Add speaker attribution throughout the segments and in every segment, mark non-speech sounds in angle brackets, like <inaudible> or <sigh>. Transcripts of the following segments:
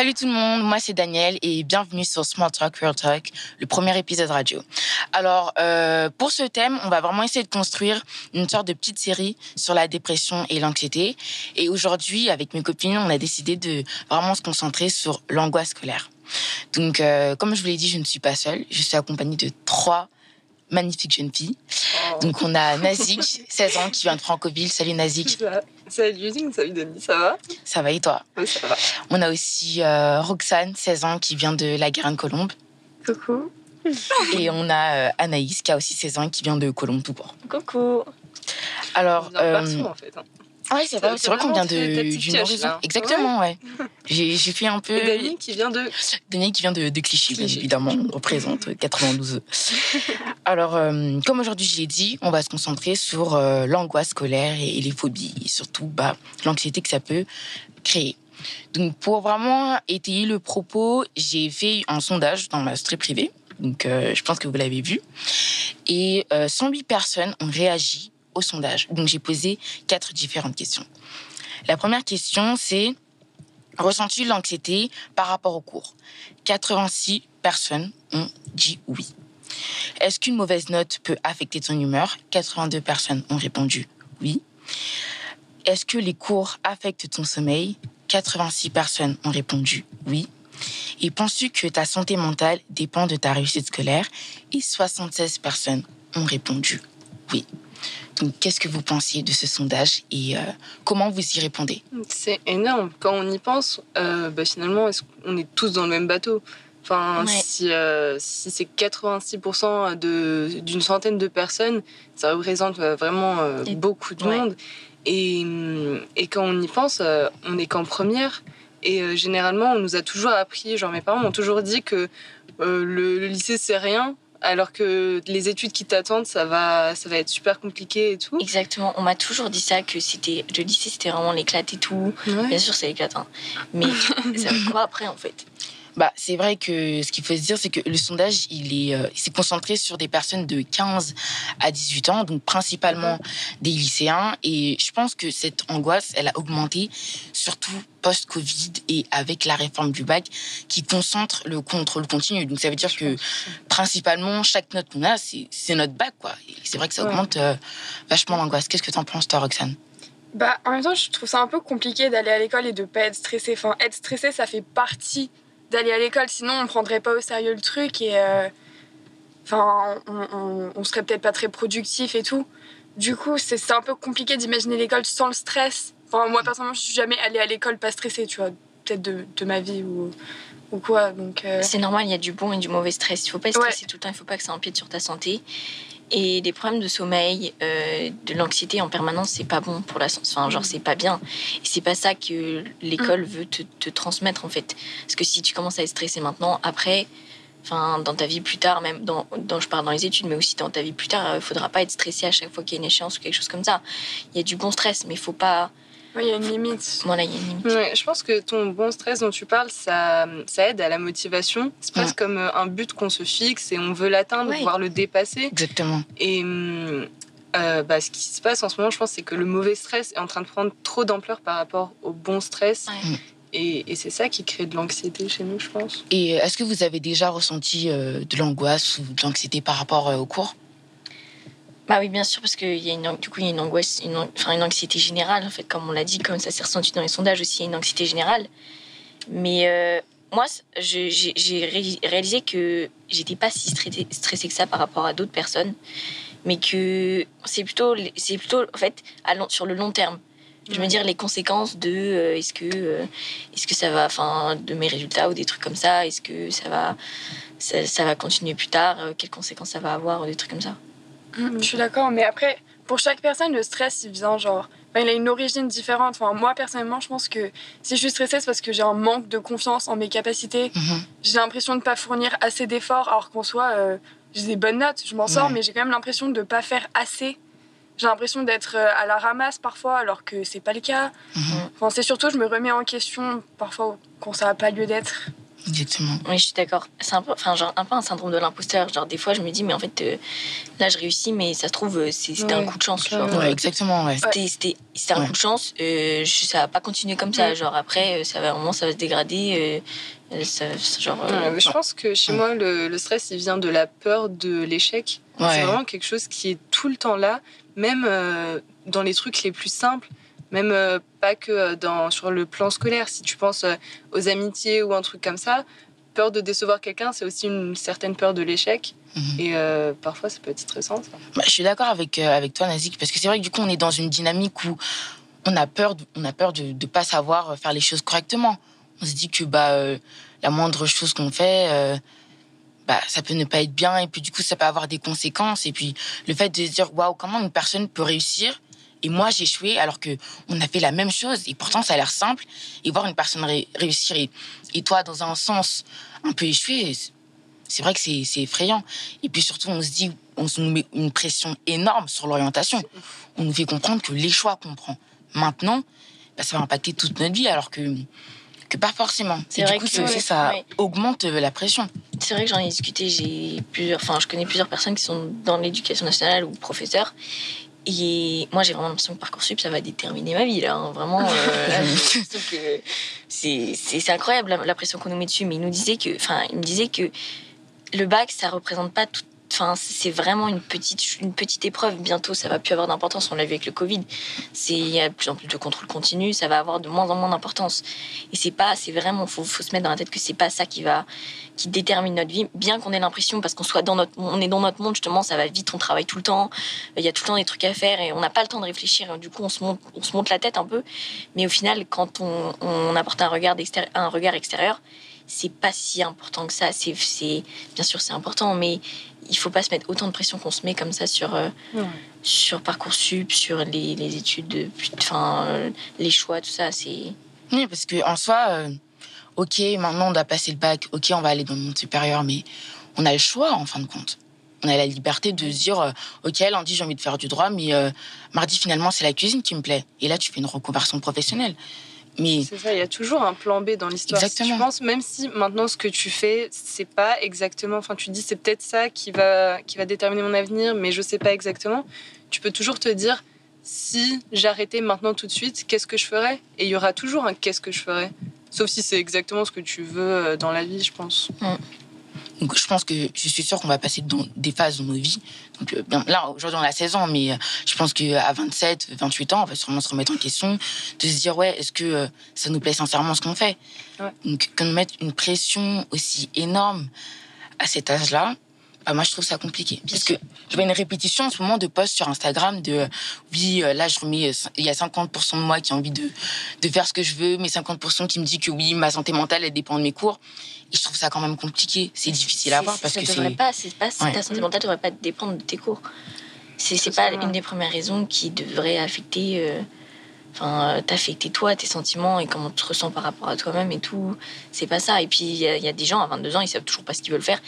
Speaker 1: Salut tout le monde, moi c'est Daniel et bienvenue sur Small Talk Real Talk, le premier épisode radio. Alors euh, pour ce thème, on va vraiment essayer de construire une sorte de petite série sur la dépression et l'anxiété. Et aujourd'hui, avec mes copines, on a décidé de vraiment se concentrer sur l'angoisse scolaire. Donc euh, comme je vous l'ai dit, je ne suis pas seule, je suis accompagnée de trois magnifiques jeunes filles.
Speaker 2: Oh.
Speaker 1: Donc on a Nazik, 16 ans, qui vient de Francoville. Salut Nazik,
Speaker 2: Salut Ding, salut Denis, ça va
Speaker 1: ça va et toi
Speaker 2: Oui, ça va.
Speaker 1: On a aussi euh, Roxane, 16 ans, qui vient de la Garenne-Colombe.
Speaker 2: Coucou. <laughs>
Speaker 1: Et on a euh, Anaïs, qui a aussi 16 ans, qui vient de Colombe tout court.
Speaker 2: Coucou.
Speaker 1: Alors,
Speaker 2: On vient de
Speaker 1: euh,
Speaker 2: partout en fait. hein.
Speaker 1: Ouais, c'est vrai, vrai qu'on vient de, du
Speaker 2: là.
Speaker 1: Exactement, ouais. J'ai j'ai fait un peu.
Speaker 2: Et qui vient de.
Speaker 1: Daniel qui vient de, de Clichy,
Speaker 2: Clichy.
Speaker 1: évidemment, on représente 92. Alors, euh, comme aujourd'hui je l'ai dit, on va se concentrer sur euh, l'angoisse scolaire et, et les phobies, et surtout bah, l'anxiété que ça peut créer. Donc, pour vraiment étayer le propos, j'ai fait un sondage dans ma story privée. Donc, euh, je pense que vous l'avez vu. Et euh, 108 personnes ont réagi au sondage. Donc, j'ai posé quatre différentes questions. La première question, c'est Ressens-tu l'anxiété par rapport au cours? 86 personnes ont dit oui. Est-ce qu'une mauvaise note peut affecter ton humeur? 82 personnes ont répondu oui. Est-ce que les cours affectent ton sommeil? 86 personnes ont répondu oui. Et penses-tu que ta santé mentale dépend de ta réussite scolaire? Et 76 personnes ont répondu oui. Donc, qu'est-ce que vous pensiez de ce sondage et euh, comment vous y répondez?
Speaker 2: C'est énorme. Quand on y pense, euh, bah, finalement, qu'on est tous dans le même bateau? Enfin,
Speaker 1: Ouais.
Speaker 2: si, euh, si c'est 86% de- d'une centaine de personnes, ça représente vraiment beaucoup de
Speaker 3: ouais.
Speaker 2: monde. Et, et quand on y pense, on n'est qu'en première. Et généralement, on nous a toujours appris, genre mes parents m'ont toujours dit que le, le lycée, c'est rien, alors que les études qui t'attendent, ça va, ça va être super compliqué et tout.
Speaker 3: Exactement, on m'a toujours dit ça, que c'était le lycée, c'était vraiment l'éclate et tout.
Speaker 2: Ouais.
Speaker 3: Bien sûr, c'est l'éclate, hein. mais <laughs> ça veut quoi après en fait?
Speaker 1: Bah, c'est vrai que ce qu'il faut se dire, c'est que le sondage, il est, euh, s'est concentré sur des personnes de 15 à 18 ans, donc principalement des lycéens. Et je pense que cette angoisse, elle a augmenté, surtout post-Covid et avec la réforme du bac, qui concentre le contrôle continu. Donc ça veut dire que principalement, chaque note qu'on a, c'est c'est notre bac, quoi. C'est vrai que ça augmente euh, vachement l'angoisse. Qu'est-ce que t'en penses, toi, Roxane?
Speaker 4: Bah, en même temps, je trouve ça un peu compliqué d'aller à l'école et de pas être stressé. Enfin, être stressé, ça fait partie d'aller à l'école. Sinon, on prendrait pas au sérieux le truc et. euh, Enfin, on, serait peut-être pas très productif et tout. Du coup, c'est un peu compliqué d'imaginer l'école sans le stress. Enfin, moi, personnellement, je suis jamais allée à l'école pas stressée, tu vois. Peut-être de, de ma vie ou, ou quoi. Donc. euh,
Speaker 3: C'est normal, il y a du bon et du mauvais stress. Il faut pas stresser tout le temps, il faut pas que ça empiète sur ta santé. Et des problèmes de sommeil, euh, de l'anxiété en permanence, c'est pas bon pour la santé. Enfin, genre, c'est pas bien. Et c'est pas ça que l'école veut te, te transmettre en fait. Parce que si tu commences à être stressé maintenant, après, enfin, dans ta vie plus tard, même dans, dans je parle dans les études, mais aussi dans ta vie plus tard, il faudra pas être stressé à chaque fois qu'il y a une échéance ou quelque chose comme ça. Il y a du bon stress, mais il faut pas.
Speaker 4: Ouais, il y a une limite.
Speaker 3: Voilà, il y a une limite.
Speaker 2: Ouais, je pense que ton bon stress dont tu parles, ça, ça aide à la motivation. C'est presque comme euh, un but qu'on se fixe et on veut l'atteindre,
Speaker 3: Ouais.
Speaker 2: voire le dépasser.
Speaker 1: Exactement.
Speaker 2: Et hum, euh, bah, ce qui se passe en ce moment, je pense, c'est que le mauvais stress est en train de prendre trop d'ampleur par rapport au bon stress.
Speaker 3: Ouais.
Speaker 2: Et, et c'est ça qui crée de l'anxiété chez nous, je pense.
Speaker 1: Et est-ce que vous avez déjà ressenti euh, de l'angoisse ou de l'anxiété par rapport euh, au cours?
Speaker 3: Bah oui, bien sûr, parce qu'il y a une, du coup, il y a une angoisse, une, enfin, une anxiété générale, en fait, comme on l'a dit, comme ça s'est ressenti dans les sondages aussi, il y a une anxiété générale. Mais euh, moi, j'ai j'ai ré- réalisé que j'étais pas si stressée, que ça par rapport à d'autres personnes, mais que c'est plutôt, c'est plutôt, en fait, à long- sur le long terme. Je veux dire les conséquences de euh, est-ce que euh, est-ce que ça va enfin de mes résultats ou des trucs comme ça est-ce que ça va ça, ça va continuer plus tard euh, quelles conséquences ça va avoir ou des trucs comme ça
Speaker 4: Je suis d'accord, mais après, pour chaque personne, le stress, il vient genre. il a une origine différente. Enfin, moi, personnellement, je pense que si je suis stressée, c'est parce que j'ai un manque de confiance en mes capacités.
Speaker 1: Mhm.
Speaker 4: J'ai l'impression de ne pas fournir assez d'efforts, alors qu'en soi, euh, j'ai des bonnes notes, je m'en sors,
Speaker 1: Ouais.
Speaker 4: mais j'ai quand même l'impression de ne pas faire assez. J'ai l'impression d'être euh, à la ramasse parfois, alors que c'est pas le cas.
Speaker 1: Mhm.
Speaker 4: Enfin, c'est surtout, je me remets en question parfois quand ça n'a pas lieu d'être.
Speaker 1: Exactement.
Speaker 3: Oui, je suis d'accord. C'est un peu, enfin, genre, un peu un syndrome de l'imposteur. Genre, des fois, je me dis, mais en fait, euh, là, je réussis, mais ça se trouve, euh, c'était un coup de chance. Genre,
Speaker 1: Ouais, exactement, ouais.
Speaker 3: C'était, c'était, c'était un
Speaker 1: Ouais.
Speaker 3: coup de chance. euh, je- ça va pas continuer comme ça.
Speaker 2: Ouais.
Speaker 3: Genre, après, euh, ça va, à un moment, ça va se dégrader. euh, ça, ça- genre, euh,
Speaker 2: je pense que chez
Speaker 1: Ouais.
Speaker 2: moi, le, le stress, il vient de la peur de l'échec. C'est vraiment quelque chose qui est tout le temps là, même euh, dans les trucs les plus simples, même euh, pas que euh, dans, sur le plan scolaire. Si tu penses euh, aux amitiés ou un truc comme ça, peur de décevoir quelqu'un, c'est aussi une certaine peur de l'échec.
Speaker 1: Mhm.
Speaker 2: Et euh, parfois, ça peut être stressant. ça.
Speaker 1: Bah, je suis d'accord avec, euh, avec toi, Nazik, parce que c'est vrai que du coup, on est dans une dynamique où on a peur de, on a peur de ne pas savoir faire les choses correctement. On se dit que bah, euh, la moindre chose qu'on fait, bah, ça peut ne pas être bien, et puis du coup, ça peut avoir des conséquences. Et puis, le fait de se dire, waouh, comment une personne peut réussir et moi, j'ai échoué alors que on a fait la même chose et pourtant ça a l'air simple. Et voir une personne ré- réussir et, et toi, dans un sens, un peu échoué, c'est- vrai que c'est effrayant. Et puis surtout, on se dit, on se met une pression énorme sur l'orientation. On nous fait comprendre que les choix qu'on prend maintenant, bah, ça va impacter toute notre vie, alors que, que pas forcément.
Speaker 3: C'est vrai
Speaker 1: du coup,
Speaker 3: que-
Speaker 1: ça augmente euh, la pression.
Speaker 3: C'est vrai que j'en ai discuté. J'ai plusieurs, enfin, je connais plusieurs personnes qui sont dans l'éducation nationale ou professeurs. Et moi, j'ai vraiment l'impression que Parcoursup, ça va déterminer ma vie, là. hein. Vraiment, euh, <laughs> c'est incroyable la, la pression qu'on nous met dessus. Mais il nous disait que, enfin, il me disait que le bac, ça représente pas tout. Enfin, c'est vraiment une petite, une petite épreuve. Bientôt, ça va plus avoir d'importance. On l'a vu avec le Covid. C'est il y a de plus en plus de contrôle continu. Ça va avoir de moins en moins d'importance. Et c'est pas, c'est vraiment, faut, faut se mettre dans la tête que c'est pas ça qui va, qui détermine notre vie. Bien qu'on ait l'impression, parce qu'on soit dans notre, on est dans notre monde justement, ça va vite, on travaille tout le temps. Il y a tout le temps des trucs à faire et on n'a pas le temps de réfléchir. Du coup, on se monte, on se monte la tête un peu. Mais au final, quand on, on apporte un regard, un regard extérieur, c'est pas si important que ça. C'est, c'est, bien sûr, c'est important, mais il faut pas se mettre autant de pression qu'on se met comme ça sur, euh,
Speaker 2: Ouais.
Speaker 3: sur parcoursup, sur les, les études, de- enfin euh, les choix, tout ça. C'est
Speaker 1: Oui, parce que en soi, euh, ok, maintenant on doit passer le bac, ok, on va aller dans le monde supérieur, mais on a le choix en fin de compte. On a la liberté de se dire, ok, lundi j'ai envie de faire du droit, mais mardi finalement c'est la cuisine qui me plaît. Et là tu fais une reconversion professionnelle. Mais
Speaker 2: C'est ça, il y a toujours un plan B dans l'histoire.
Speaker 1: Exactement.
Speaker 2: tu penses, même si maintenant ce que tu fais, c'est pas exactement. Enfin, tu dis c'est peut-être ça qui va, qui va déterminer mon avenir, mais je sais pas exactement. Tu peux toujours te dire si j'arrêtais maintenant tout de suite, qu'est-ce que je ferais? Et il y aura toujours un qu'est-ce que je ferais. Sauf si c'est exactement ce que tu veux euh, dans la vie, je pense.
Speaker 1: Donc, je pense que je suis sûre qu'on va passer dans des phases dans nos vies. Donc, euh, bien, là, aujourd'hui, on a 16 ans, mais euh, je pense qu'à 27, 28 ans, on va sûrement se remettre en question, de se dire, ouais, est-ce que euh, ça nous plaît sincèrement ce qu'on fait?
Speaker 2: Ouais.
Speaker 1: Donc, qu'on nous mette une pression aussi énorme à cet âge-là, bah, moi, je trouve ça compliqué. Parce que je vois une répétition en ce moment de posts sur Instagram de, oui, euh, là, je remets, euh, il y a 50% de moi qui a envie de, de faire ce que je veux, mais 50% qui me dit que oui, ma santé mentale, elle dépend de mes cours. Et je trouve ça quand même compliqué. C'est difficile à voir parce
Speaker 3: ça
Speaker 1: que c'est.
Speaker 3: pas, c'est pas
Speaker 1: Ouais.
Speaker 3: ta santé mentale devrait pas dépendre de tes cours. C'est pas une des premières raisons qui devrait affecter, euh, enfin euh, t'affecter toi, tes sentiments et comment tu te ressens par rapport à toi-même et tout. C'est pas ça. Et puis il y, a- des gens à 22 ans, ils savent toujours pas ce qu'ils veulent faire.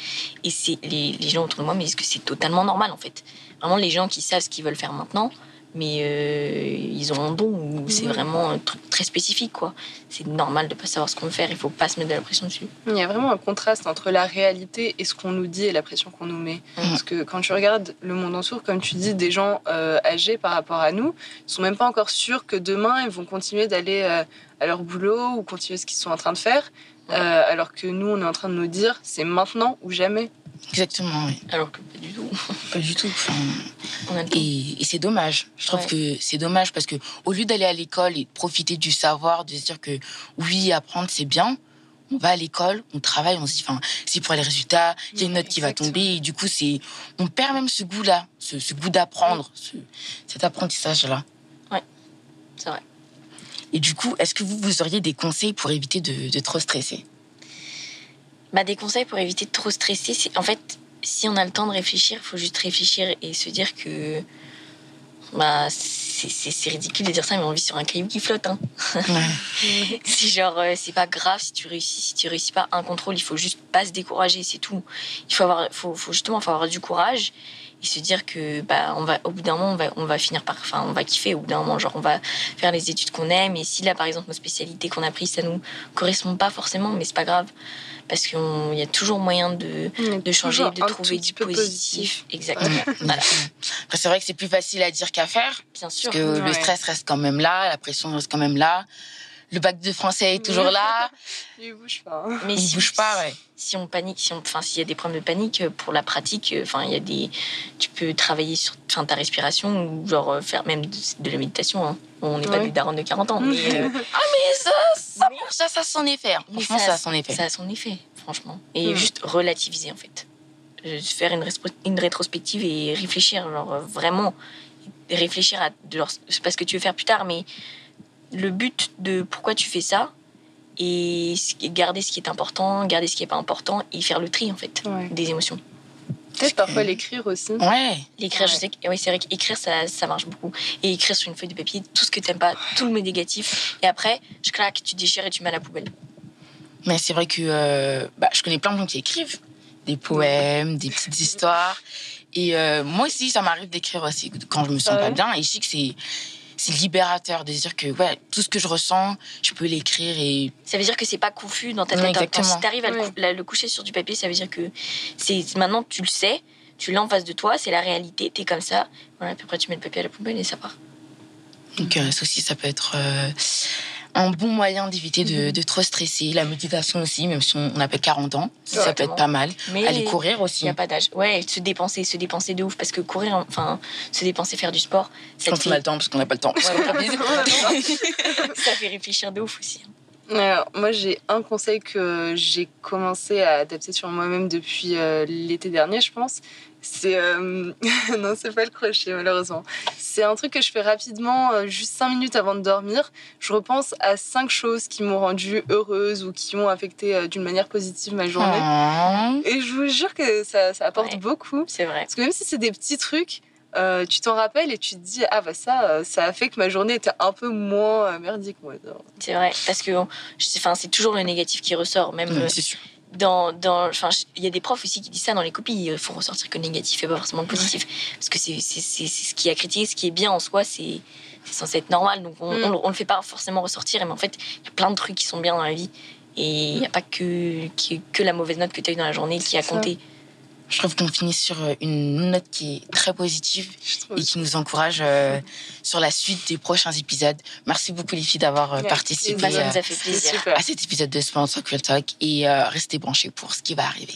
Speaker 3: Et c'est les, les gens autour de moi me disent que c'est totalement normal en fait. Vraiment les gens qui savent ce qu'ils veulent faire maintenant, mais euh, ils ont un don c'est vraiment un truc très spécifique quoi. C'est normal de pas savoir ce qu'on veut faire. Il faut pas se mettre de la pression dessus.
Speaker 2: Il y a vraiment un contraste entre la réalité et ce qu'on nous dit et la pression qu'on nous met. Parce que quand tu regardes le monde en sourd, comme tu dis, des gens euh, âgés par rapport à nous, ils sont même pas encore sûrs que demain ils vont continuer d'aller euh, à leur boulot ou continuer ce qu'ils sont en train de faire.
Speaker 3: Ouais.
Speaker 2: Euh, alors que nous, on est en train de nous dire c'est maintenant ou jamais.
Speaker 1: Exactement, oui.
Speaker 3: Alors que pas du tout. <laughs>
Speaker 1: Pas du tout. Enfin,
Speaker 3: On a
Speaker 1: et et c'est dommage. Je trouve
Speaker 3: Ouais.
Speaker 1: que c'est dommage parce que au lieu d'aller à l'école et de profiter du savoir, de se dire que oui, apprendre c'est bien, on va à l'école, on travaille, on se dit, enfin, c'est pour les résultats, il y a une note qui va tomber, et du coup, c'est, on perd même ce goût-là, ce, ce goût d'apprendre, ce- cet apprentissage-là.
Speaker 3: C'est vrai.
Speaker 1: Et du coup, est-ce que vous, vous auriez des conseils pour éviter de, de trop stresser?
Speaker 3: Bah, des conseils pour éviter de trop stresser, c'est en fait, si on a le temps de réfléchir, il faut juste réfléchir et se dire que bah, c'est ridicule de dire ça, mais on vit sur un caillou qui flotte. Hein. <laughs> c'est genre, euh, c'est pas grave si tu réussis, si tu réussis pas un contrôle, il faut juste pas se décourager, c'est tout. Il faut avoir, faut, faut justement faut avoir du courage et se dire que bah on va au bout d'un moment on va on va finir par enfin on va kiffer au bout d'un moment genre on va faire les études qu'on aime et si là par exemple nos spécialités qu'on a prises ça nous correspond pas forcément mais c'est pas grave parce qu'il y a toujours moyen de, de changer de trouver du positif. positif. exactement voilà.
Speaker 1: après c'est vrai que c'est plus facile à dire qu'à faire
Speaker 3: bien sûr
Speaker 1: parce que le stress reste quand même là la pression reste quand même là le bac de français est toujours là. <laughs>
Speaker 2: il bouge pas.
Speaker 1: Mais il bouge pas, ouais.
Speaker 3: Si on panique, si on, enfin, s'il y a des problèmes de panique euh, pour la pratique, euh, enfin, il y a des, tu peux travailler sur, enfin, ta respiration ou genre euh, faire même de, la méditation. Hein. On n'est pas des darons de 40 ans. <laughs> Mais, <laughs>
Speaker 1: ah mais ça, ça, ça, ça a son effet. Hein. Franchement, ça, a son effet.
Speaker 3: Ça a son effet, franchement. Et juste relativiser en fait, faire une, une rétrospective et réfléchir, genre vraiment réfléchir à, c'est pas ce que tu veux faire plus tard, mais le but de pourquoi tu fais ça et garder ce qui est important, garder ce qui n'est pas important et faire le tri en fait des émotions.
Speaker 2: Peut-être parfois l'écrire aussi.
Speaker 1: Ouais.
Speaker 3: L'écrire, je sais que oui, c'est vrai qu'écrire ça, ça marche beaucoup. Et écrire sur une feuille de papier tout ce que tu n'aimes pas, tout le négatif. Et après, je claque, tu déchires et tu mets à la poubelle.
Speaker 1: Mais c'est vrai que euh, bah, je connais plein de gens qui écrivent des poèmes, des petites histoires. Et euh, moi aussi, ça m'arrive d'écrire aussi quand je me sens ah pas bien. Et je sais que c'est c'est libérateur de dire que ouais, tout ce que je ressens, je peux l'écrire et.
Speaker 3: Ça veut dire que c'est pas confus dans ta tête.
Speaker 1: exactement.
Speaker 3: si tu arrives à le, coucher sur du papier, ça veut dire que c'est maintenant tu le sais, tu l'as en face de toi, c'est la réalité, t'es comme ça. Voilà, puis après tu mets le papier à la poubelle et ça part.
Speaker 1: Donc euh, ça aussi, ça peut être. Euh, un bon moyen d'éviter de, mhm. de, trop stresser. La méditation aussi, même si on, a pas 40 ans, ça peut être pas mal. Mais Aller courir aussi.
Speaker 3: Il n'y a pas d'âge. Ouais, se dépenser, se dépenser de ouf. Parce que courir, enfin, se dépenser, faire du sport.
Speaker 1: Ça Quand fait... on a le temps, parce qu'on n'a pas le temps. <laughs> ça
Speaker 3: fait réfléchir de ouf aussi.
Speaker 2: Alors, moi, j'ai un conseil que j'ai commencé à adapter sur moi-même depuis euh, l'été dernier, je pense. C'est. Euh... <laughs> non, c'est pas le crochet, malheureusement. C'est un truc que je fais rapidement, euh, juste 5 minutes avant de dormir. Je repense à 5 choses qui m'ont rendue heureuse ou qui ont affecté d'une manière positive ma journée. Ah. Et je vous jure que ça, ça apporte beaucoup.
Speaker 3: C'est vrai.
Speaker 2: Parce que même si c'est des petits trucs, euh, tu t'en rappelles et tu te dis ah bah ça ça a fait que ma journée était un peu moins merdique moi
Speaker 3: c'est vrai parce que enfin c'est toujours le négatif qui ressort même
Speaker 1: c'est sûr
Speaker 3: dans, dans, enfin, il y a des profs aussi qui disent ça dans les copies. Il faut ressortir que le négatif et pas forcément le positif. Parce que c'est ce qui a critiqué, ce qui est bien en soi, c'est censé être normal. Donc on, ne mm. le fait pas forcément ressortir. Mais en fait, il y a plein de trucs qui sont bien dans la vie. Et il n'y a pas que, que, que, la mauvaise note que tu as eu dans la journée qui a compté.
Speaker 1: Je trouve qu'on finit sur euh, une note qui est très positive et qui nous encourage euh, sur la suite des prochains épisodes. Merci beaucoup les filles d'avoir euh, participé
Speaker 3: à, fait
Speaker 1: à cet épisode de Sponsor Talk et restez branchés pour ce qui va arriver.